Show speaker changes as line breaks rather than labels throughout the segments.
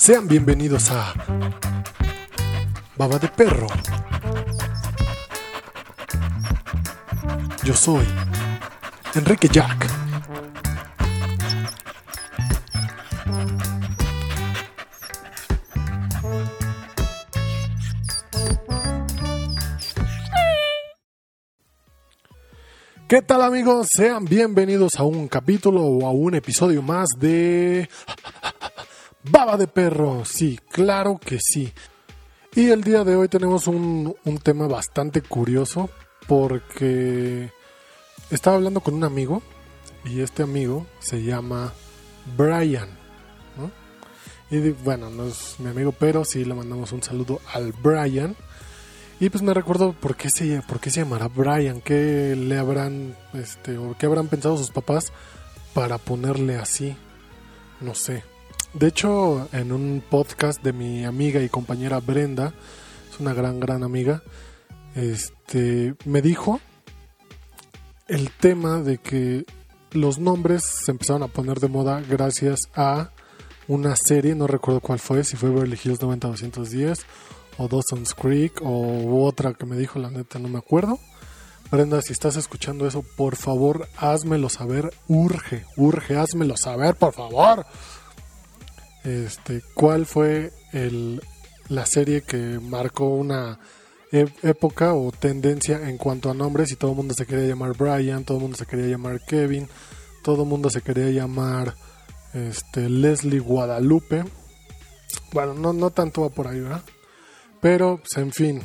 Sean bienvenidos a Baba de Perro. Yo soy Enrique Jack. ¿Qué tal amigos? Sean bienvenidos a un capítulo o a un episodio más de Baba de Perro. Sí, claro que sí. Y el día de hoy tenemos un, un tema bastante curioso porque estaba hablando con un amigo y este amigo se llama Brian. Y bueno, no es mi amigo, pero sí le mandamos un saludo al Brian. Y pues me recuerdo por qué se, por qué se llamará Brian, qué le habrán, este, o qué habrán pensado sus papás para ponerle así. No sé. De hecho, en un podcast de mi amiga y compañera Brenda, es una gran, gran amiga, este, me dijo el tema de que los nombres se empezaron a poner de moda gracias a una serie, no recuerdo cuál fue, si fue Beverly Hills 90210 o Dawson's Creek o otra que me dijo, la neta no me acuerdo. Brenda, si estás escuchando eso, por favor, házmelo saber, urge, urge, házmelo saber, por favor. Este, ¿cuál fue el, la serie que marcó una época o tendencia en cuanto a nombres y todo el mundo se quería llamar Brian, todo el mundo se quería llamar Kevin, todo el mundo se quería llamar este, Leslie Guadalupe. Bueno, no, no tanto va por ahí, ¿verdad? Pero, pues, en fin.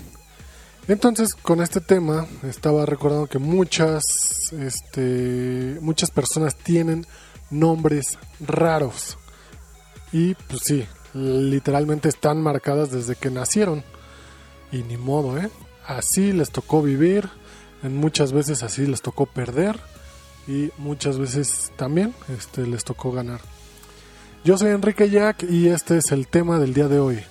Entonces, con este tema, estaba recordando que muchas, este, muchas personas tienen nombres raros. Y, pues sí, literalmente están marcadas desde que nacieron. Y ni modo, ¿eh? Así les tocó vivir, en muchas veces así les tocó perder y muchas veces también este, les tocó ganar. Yo soy Enrique Jack y este es el tema del día de hoy.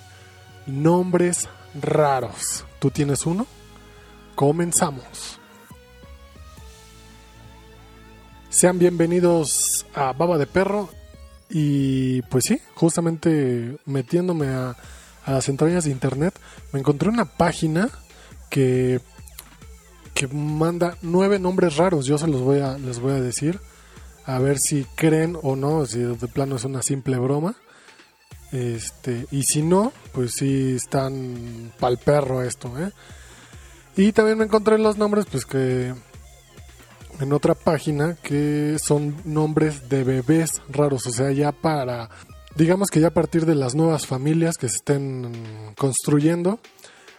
Nombres raros. ¿Tú tienes uno? Comenzamos. Sean bienvenidos a Baba de Perro. Y pues sí, justamente metiéndome a, a las entrañas de internet, me encontré una página que, que manda nueve nombres raros. Yo se los voy a, les voy a decir. A ver si creen o no, si de plano es una simple broma. Este, y si no, pues sí están pal perro esto, ¿eh? Y también me encontré los nombres, pues que en otra página que son nombres de bebés raros, o sea, ya para, digamos que ya a partir de las nuevas familias que se estén construyendo,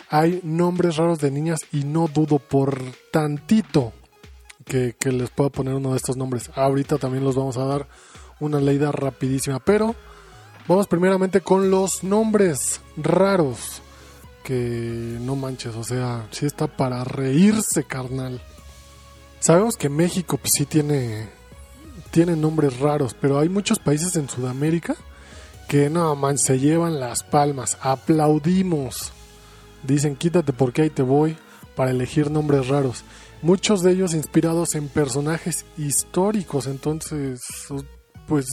hay nombres raros de niñas y no dudo por tantito que, que les pueda poner uno de estos nombres. Ahorita también los vamos a dar una leída rapidísima, pero Vamos primeramente con los nombres raros. Que no manches, o sea, sí está para reírse, carnal. Sabemos que México pues, sí tiene, tiene nombres raros, pero hay muchos países en Sudamérica que no man, se llevan las palmas. Aplaudimos. Dicen quítate porque ahí te voy para elegir nombres raros. Muchos de ellos inspirados en personajes históricos. Entonces, pues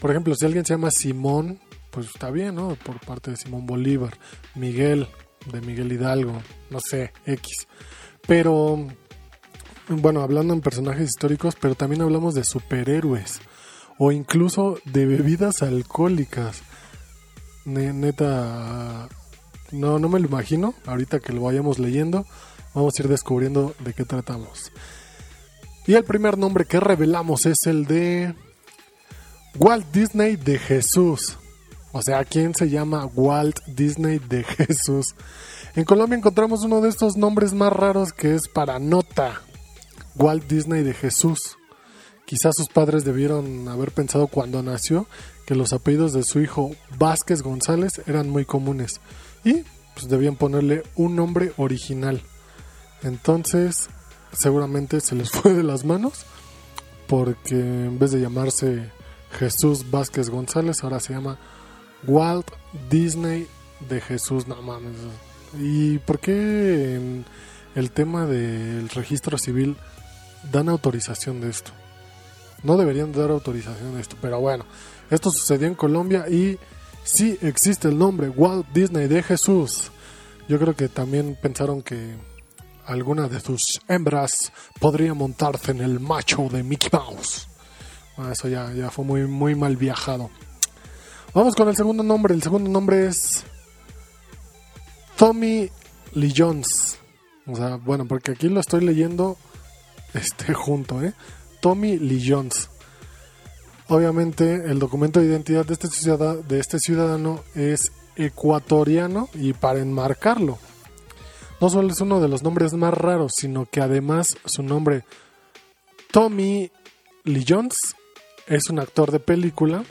por ejemplo, si alguien se llama Simón, pues está bien, ¿no? Por parte de Simón Bolívar, Miguel, de Miguel Hidalgo, no sé, X. Pero, bueno, hablando en personajes históricos, pero también hablamos de superhéroes o incluso de bebidas alcohólicas. Neta, no, no me lo imagino. Ahorita que lo vayamos leyendo, vamos a ir descubriendo de qué tratamos. Y el primer nombre que revelamos es el de Walt Disney de Jesús. O sea, ¿quién se llama Walt Disney de Jesús? En Colombia encontramos uno de estos nombres más raros que es para nota. Walt Disney de Jesús. Quizás sus padres debieron haber pensado cuando nació que los apellidos de su hijo Vázquez González eran muy comunes y pues debían ponerle un nombre original. Entonces, seguramente se les fue de las manos porque en vez de llamarse Jesús Vázquez González, ahora se llama Walt Disney de Jesús, no mames. ¿Y por qué en el tema del registro civil dan autorización de esto? No deberían dar autorización de esto, pero bueno, esto sucedió en Colombia y sí existe el nombre Walt Disney de Jesús. Yo creo que también pensaron que alguna de sus hembras podría montarse en el macho de Mickey Mouse. Bueno, eso ya, ya fue muy, muy mal viajado. Vamos con el segundo nombre. El segundo nombre es Tommy Lee Jones. O sea, bueno, porque aquí lo estoy leyendo este, junto, ¿eh? Tommy Lee Jones. Obviamente el documento de identidad de este, ciudadano, de este ciudadano es ecuatoriano y para enmarcarlo, no solo es uno de los nombres más raros, sino que además su nombre Tommy Lee Jones es un actor de película,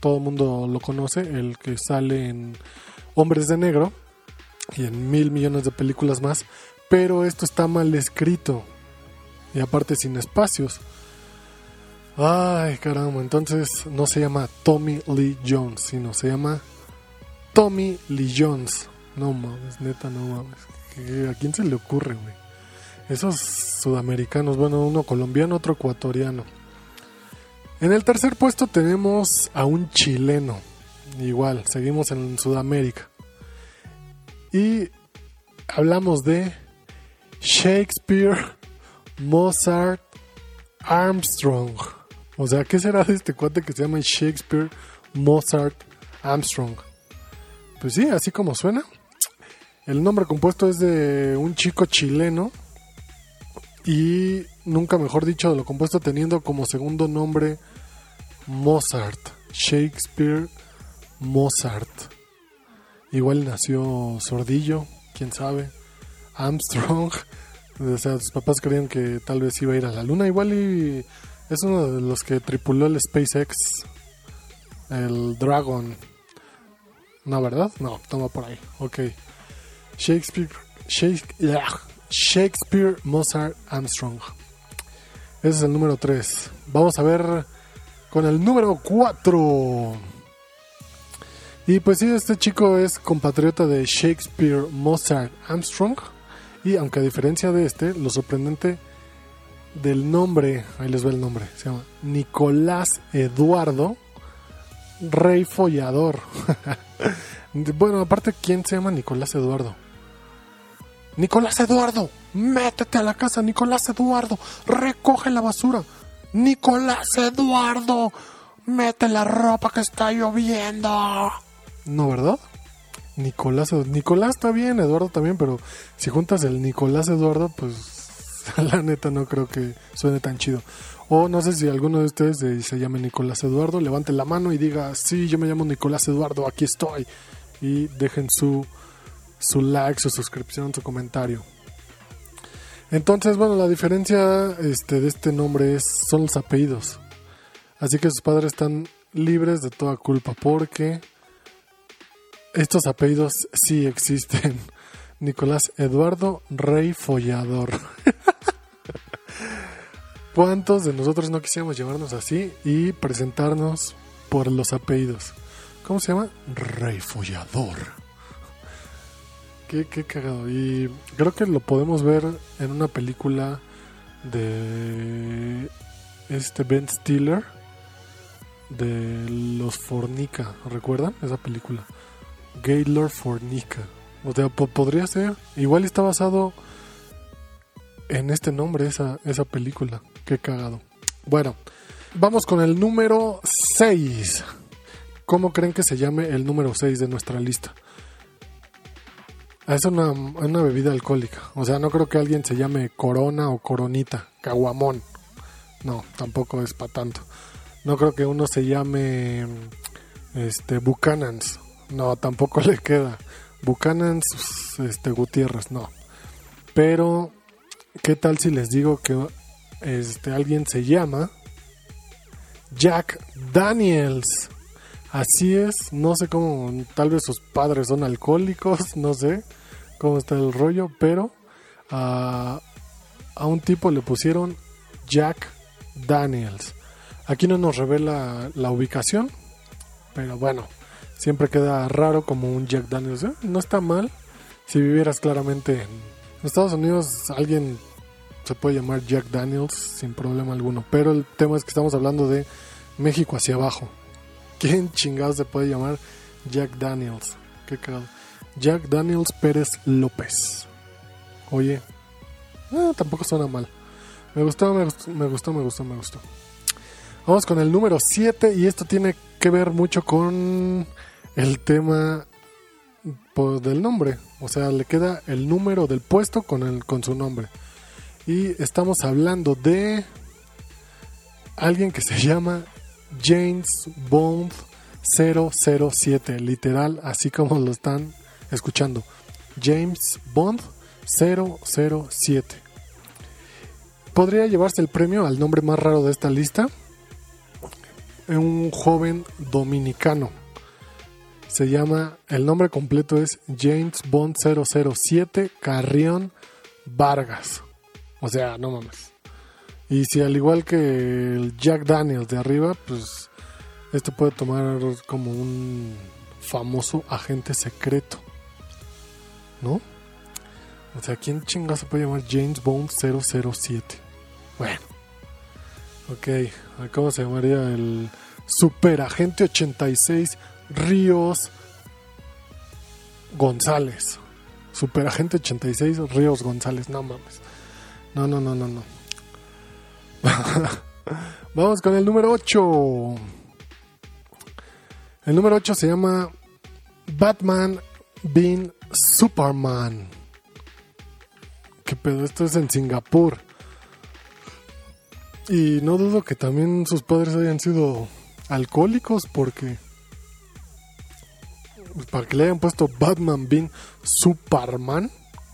todo el mundo lo conoce, el que sale en Hombres de Negro y en mil millones de películas más, pero esto está mal escrito y aparte sin espacios. Ay, caramba, entonces no se llama Tommy Lee Jones, sino se llama Tommy Lee Jones. No mames, neta, no mames. ¿A quién se le ocurre, güey? Esos sudamericanos, bueno, uno colombiano, otro ecuatoriano. En el tercer puesto tenemos a un chileno. Igual, seguimos en Sudamérica. Y hablamos de Shakespeare Mozart Armstrong. O sea, ¿qué será de este cuate que se llama Shakespeare Mozart Armstrong? Pues sí, así como suena. El nombre compuesto es de un chico chileno y nunca mejor dicho lo compuesto teniendo como segundo nombre Mozart, Shakespeare Mozart. Igual nació Sordillo, quién sabe. Armstrong. O sea, sus papás creían que tal vez iba a ir a la luna. Igual y es uno de los que tripuló el SpaceX, el Dragon. No, ¿verdad? No, toma por ahí. Ok. Shakespeare, Shakespeare, Shakespeare Mozart Armstrong. Ese es el número 3. Vamos a ver con el número 4. Y pues sí, este chico es compatriota de Shakespeare Mozart Armstrong. Y aunque a diferencia de este, lo sorprendente del nombre, ahí les ve el nombre, se llama Nicolás Eduardo Rey Follador. bueno, aparte, ¿quién se llama Nicolás Eduardo? Nicolás Eduardo, métete a la casa, Nicolás Eduardo, recoge la basura. Nicolás Eduardo, mete la ropa que está lloviendo. No, ¿verdad? Nicolás, Nicolás está bien, Eduardo también, pero si juntas el Nicolás Eduardo, pues la neta no creo que suene tan chido. O no sé si alguno de ustedes se llame Nicolás Eduardo, levante la mano y diga, sí, yo me llamo Nicolás Eduardo, aquí estoy. Y dejen su, su like, su suscripción, su comentario. Entonces, bueno, la diferencia este, de este nombre es, son los apellidos. Así que sus padres están libres de toda culpa porque estos apellidos sí existen. Nicolás Eduardo Rey Follador. ¿Cuántos de nosotros no quisiéramos llamarnos así y presentarnos por los apellidos? ¿Cómo se llama? Rey Follador. Qué, qué cagado. Y creo que lo podemos ver en una película de este Ben Stiller de los Fornica. ¿Recuerdan esa película? Gaylord Fornica. O sea, podría ser. Igual está basado en este nombre, esa, esa película. Qué cagado. Bueno, vamos con el número 6. ¿Cómo creen que se llame el número 6 de nuestra lista? Es una, una, bebida alcohólica. O sea, no creo que alguien se llame Corona o Coronita, Caguamón. No, tampoco es para tanto. No creo que uno se llame este Buchanan's. No, tampoco le queda. Buchanan, este, Gutiérrez, no. Pero, ¿qué tal si les digo que este, alguien se llama Jack Daniels? Así es, no sé cómo, tal vez sus padres son alcohólicos, no sé cómo está el rollo, pero a un tipo le pusieron Jack Daniels. Aquí no nos revela la ubicación, pero bueno, siempre queda raro como un Jack Daniels. ¿eh? No está mal si vivieras claramente en Estados Unidos. Alguien se puede llamar Jack Daniels sin problema alguno. Pero el tema es que estamos hablando de México hacia abajo. ¿Quién chingados se puede llamar Jack Daniels. Qué cagado. Jack Daniels Pérez López. Oye, eh, tampoco suena mal. Me gustó, me gustó, me gustó, me gustó, me gustó. Vamos con el número 7 y esto tiene que ver mucho con el tema pues, del nombre. O sea, le queda el número del puesto con, el, con su nombre. Y estamos hablando de alguien que se llama James Bond 007, literal, así como lo están escuchando. James Bond 007. Podría llevarse el premio al nombre más raro de esta lista. Un joven dominicano. Se llama, el nombre completo es James Bond 007 Carrión Vargas. O sea, no mames. Y si al igual que el Jack Daniels de arriba, pues este puede tomar como un famoso agente secreto. ¿No? O sea, ¿quién chingados se puede llamar James Bond 007? Bueno. Ok, ¿cómo se llamaría el Super Agente 86 Ríos González? Super Agente 86 Ríos González, no mames. No, no, no, no, no. Vamos con el número 8. El número 8 se llama Batman Bean Superman. ¿Qué pedo? Esto es en Singapur. Y no dudo que también sus padres hayan sido alcohólicos porque... Para que le hayan puesto Batman Bean Superman.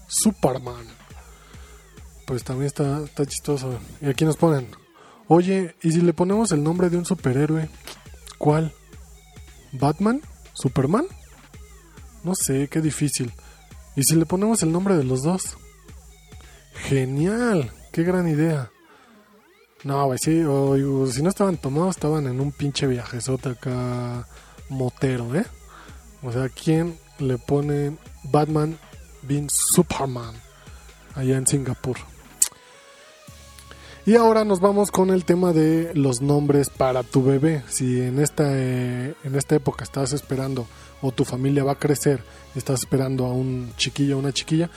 Superman. Pues también está, está chistoso. Y aquí nos ponen. Oye, ¿y si le ponemos el nombre de un superhéroe? ¿Cuál? ¿Batman? ¿Superman? No sé, qué difícil. ¿Y si le ponemos el nombre de los dos? Genial, qué gran idea. No, güey, sí, o, si no estaban tomados, estaban en un pinche viajezote acá motero, ¿eh? O sea, ¿quién le pone Batman being Superman allá en Singapur? Y ahora nos vamos con el tema de los nombres para tu bebé. Si en esta, eh, en esta época estás esperando o tu familia va a crecer, estás esperando a un chiquillo o una chiquilla,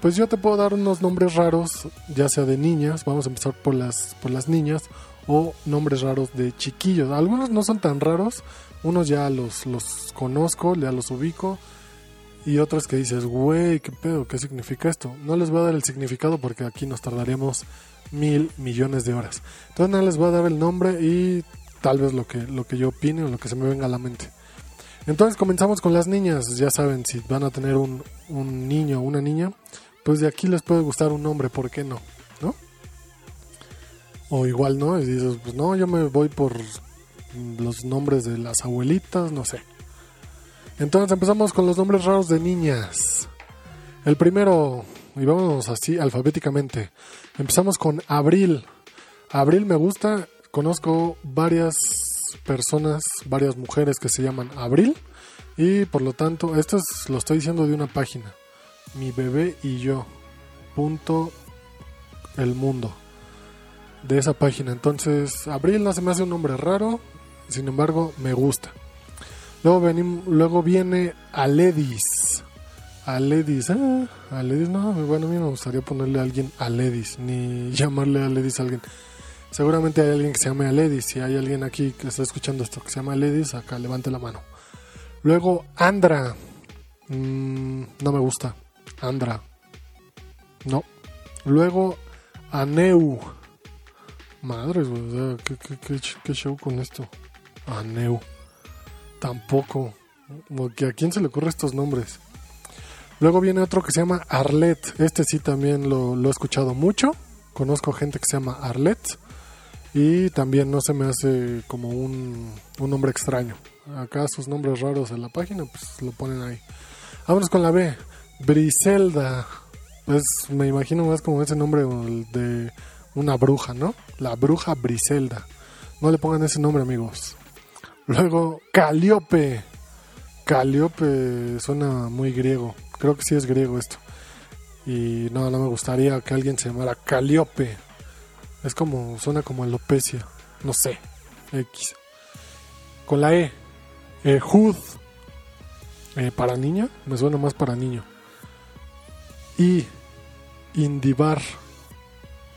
pues yo te puedo dar unos nombres raros, ya sea de niñas, vamos a empezar por las, por las niñas, o nombres raros de chiquillos. Algunos no son tan raros, unos ya los, los conozco, ya los ubico, y otros que dices, güey, ¿qué pedo? ¿Qué significa esto? No les voy a dar el significado porque aquí nos tardaríamos mil millones de horas. Entonces nada, les voy a dar el nombre y tal vez lo que, lo que yo opine o lo que se me venga a la mente. Entonces comenzamos con las niñas, ya saben, si van a tener un, un niño o una niña, pues de aquí les puede gustar un nombre, ¿por qué no? ¿No? O igual no, y dices, pues no, yo me voy por los nombres de las abuelitas, no sé. Entonces empezamos con los nombres raros de niñas. El primero, y vámonos así alfabéticamente. Empezamos con Abril. Abril me gusta, conozco varias personas, varias mujeres que se llaman Abril y por lo tanto, esto es, lo estoy diciendo de una página mi bebé y yo. Punto el mundo. De esa página. Entonces, Abril no se me hace un nombre raro. Sin embargo, me gusta. Luego, luego viene Aledis. Aledis. Ah, Aledis, no. Bueno, a mí me gustaría ponerle a alguien Aledis. Ni llamarle Aledis a alguien. Seguramente hay alguien que se llame Aledis. Si hay alguien aquí que está escuchando esto que se llama Aledis, acá levante la mano. Luego, Andra. Mm, no me gusta. Andra. No. Luego, Aneu. Madres, güey. ¿qué, show con esto? Aneu. Tampoco. ¿A quién se le ocurre estos nombres? Luego viene otro que se llama Arlet. Este sí también lo, lo he escuchado mucho. Conozco gente que se llama Arlet. Y también no se me hace como un, un nombre extraño. Acá sus nombres raros en la página, pues lo ponen ahí. Vámonos con la B. Briselda. Pues me imagino más como ese nombre de una bruja, ¿no? La bruja Briselda. No le pongan ese nombre, amigos. Luego, Caliope. Caliope suena muy griego. Creo que sí es griego esto. Y no, no me gustaría que alguien se llamara Caliope. Es como, suena como alopecia. No sé. X. Con la E. Ehud. Eh, para niña, me suena más para niño. Y Indivar.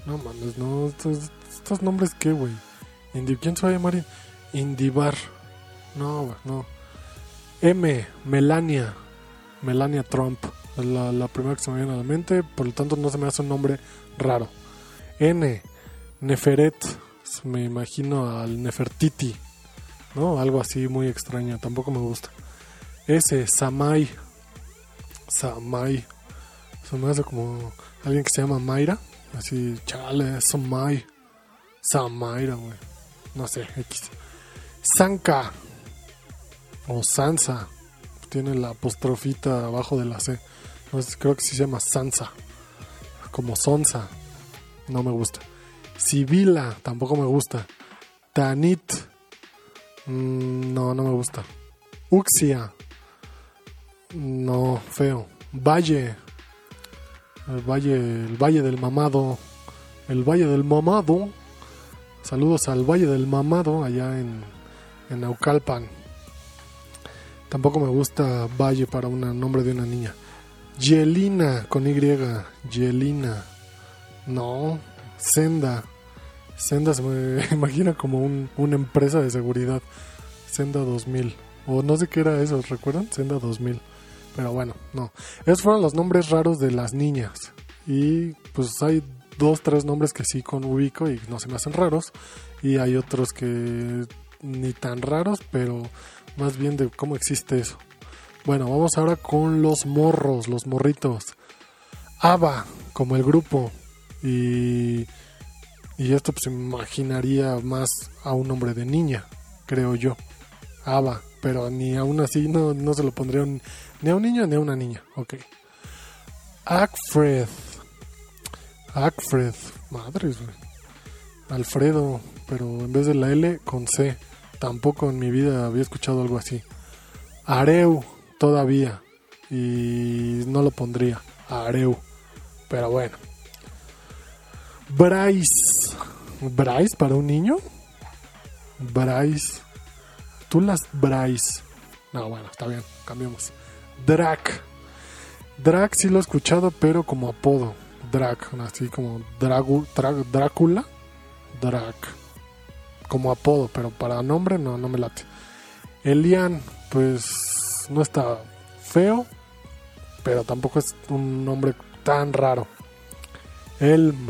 No mames, no, estos, nombres qué, güey. ¿Quién se va a llamar Indivar? No, no. M, Melania. Melania Trump. Es la, la primera que se me viene a la mente, por lo tanto no se me hace un nombre raro. N, Neferet. Me imagino al Nefertiti. ¿No? Algo así muy extraño, tampoco me gusta. S, Samai. Samai. Se me hace como alguien que se llama Mayra. Así, chale, Samai. Samaira, güey. No sé, X. Sanka. O Sansa. Tiene la apostrofita abajo de la C. Sé, creo que sí se llama Sansa. Como Sonsa. No me gusta. Sibila. Tampoco me gusta. Tanit. Mm, no, no me gusta. Uxia. No, feo. Valle. El valle, el valle del mamado. El valle del mamado. Saludos al valle del mamado allá en, en Naucalpan. Tampoco me gusta valle para un nombre de una niña. Yelina con Y. Yelina. No. Senda. Senda se me imagina como un, una empresa de seguridad. Senda 2000. O no sé qué era eso, ¿recuerdan? Senda 2000. Pero bueno, no. Esos fueron los nombres raros de las niñas. Y pues hay dos, tres nombres que sí con ubico y no se me hacen raros. Y hay otros que ni tan raros, pero más bien de cómo existe eso. Bueno, vamos ahora con los morros, los morritos. ABBA, como el grupo. Y, y esto pues imaginaría más a un nombre de niña, creo yo. ABBA, pero ni aún así no, no se lo pondría ni a un niño ni a una niña. Ok. Alfred. Alfred. Madres, Alfredo, pero en vez de la L con C. Tampoco en mi vida había escuchado algo así. Areu, todavía. Y no lo pondría. Areu. Pero bueno. Bryce. ¿Bryce para un niño? Bryce. Tú las Bryce. No, bueno, está bien. Cambiemos. Drac. Drac sí lo he escuchado, pero como apodo. Drac. Así como Drácula. Drac. Como apodo, pero para nombre no, no me late. Elian, pues no está feo, pero tampoco es un nombre tan raro. Elm,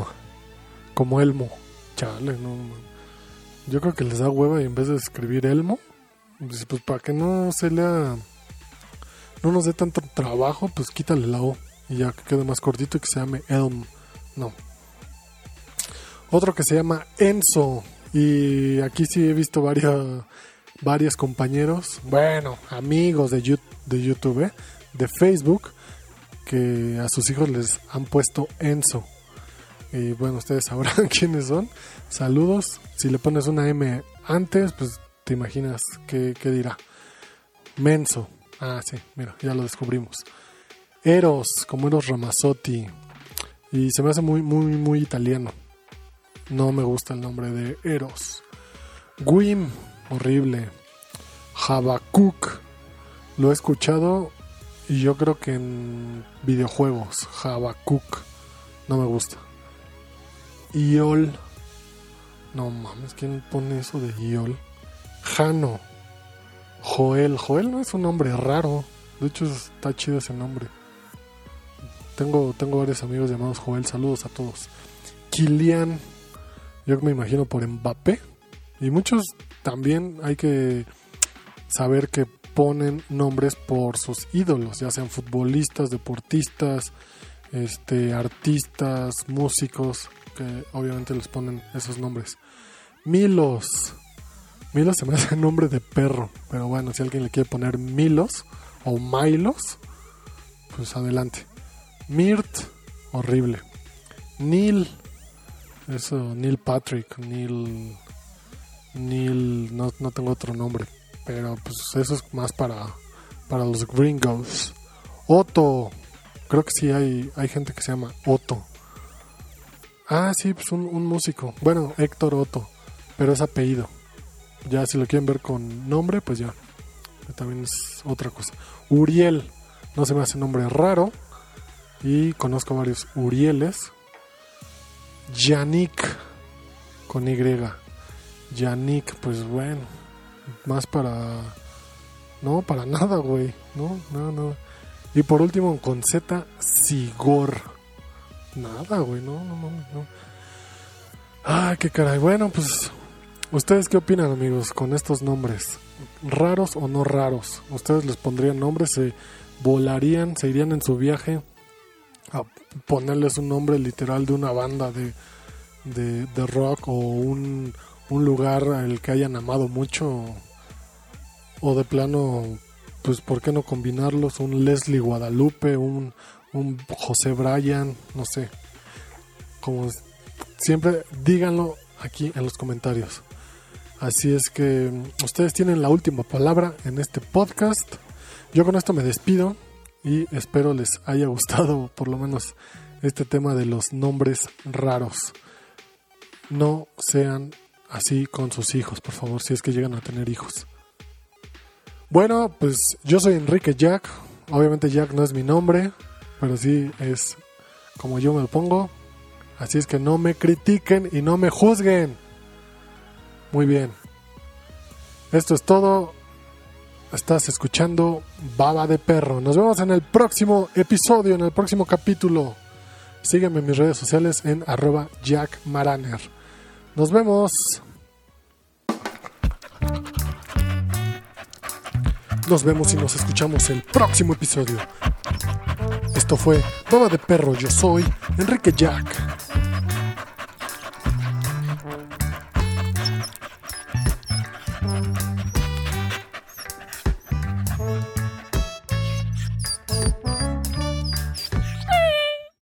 como Elmo. Chale, no. Yo creo que les da hueva y en vez de escribir Elmo, pues, para que no se lea, no nos dé tanto trabajo, pues quítale la O y ya que quede más cortito y que se llame Elm. No. Otro que se llama Enzo. Y aquí sí he visto varios, varios compañeros, bueno, amigos de YouTube, de, YouTube, de Facebook, que a sus hijos les han puesto Enzo. Y bueno, ustedes sabrán quiénes son. Saludos. Si le pones una M antes, pues te imaginas qué, qué dirá. Menso. Ah, sí, mira, ya lo descubrimos. Eros, como Eros Ramazzotti. Y se me hace muy, muy, muy italiano. No me gusta el nombre de Eros. Gwim, horrible. Habakkuk, lo he escuchado y yo creo que en videojuegos. Habakkuk, no me gusta. Iol, no mames, ¿quién pone eso de Iol? Jano, Joel, Joel no es un nombre raro. De hecho, está chido ese nombre. Tengo, tengo varios amigos llamados Joel. Saludos a todos. Kilian, yo me imagino por Mbappé. Y muchos también hay que saber que ponen nombres por sus ídolos, ya sean futbolistas, deportistas, este, artistas, músicos, que obviamente les ponen esos nombres. Milos. Milos se me hace nombre de perro, pero bueno, si alguien le quiere poner Milos o Milos, pues adelante. Mirt, horrible. Neil, eso, Neil Patrick, Neil. Neil, no, no tengo otro nombre, pero pues eso es más para, para los gringos. Otto, creo que sí hay, hay gente que se llama Otto. Ah, sí, pues un, un músico. Bueno, Héctor Otto, pero es apellido. Ya si lo quieren ver con nombre, pues ya. también es otra cosa. Uriel, no se me hace nombre raro. Y conozco varios Urieles. Yannick, con Y. Yannick, pues bueno, más para... No, para nada, güey. No, no, no. Y por último, con Z, Sigor. Nada, güey, no, no, no, no. Ay, qué caray. Bueno, pues, ¿ustedes qué opinan, amigos, con estos nombres? ¿Raros o no raros? ¿Ustedes les pondrían nombres? ¿Se volarían? ¿Se irían en su viaje a ponerles un nombre literal de una banda de, de, rock o un, un lugar al que hayan amado mucho? O de plano, pues, ¿por qué no combinarlos? Un Leslie Guadalupe, un, un José Bryan, no sé. Como siempre, díganlo aquí en los comentarios. Así es que mm, ustedes tienen la última palabra en este podcast. Yo con esto me despido y espero les haya gustado por lo menos este tema de los nombres raros. No sean así con sus hijos, por favor, si es que llegan a tener hijos. Bueno, pues yo soy Enrique Jack. Obviamente Jack no es mi nombre, pero sí es como yo me lo pongo. Así es que no me critiquen y no me juzguen. Muy bien. Esto es todo. Estás escuchando Baba de Perro. Nos vemos en el próximo episodio, en el próximo capítulo. Sígueme en mis redes sociales en arroba Jack. Nos vemos. Nos vemos y nos escuchamos el próximo episodio. Esto fue Baba de Perro. Yo soy Enrique Jack.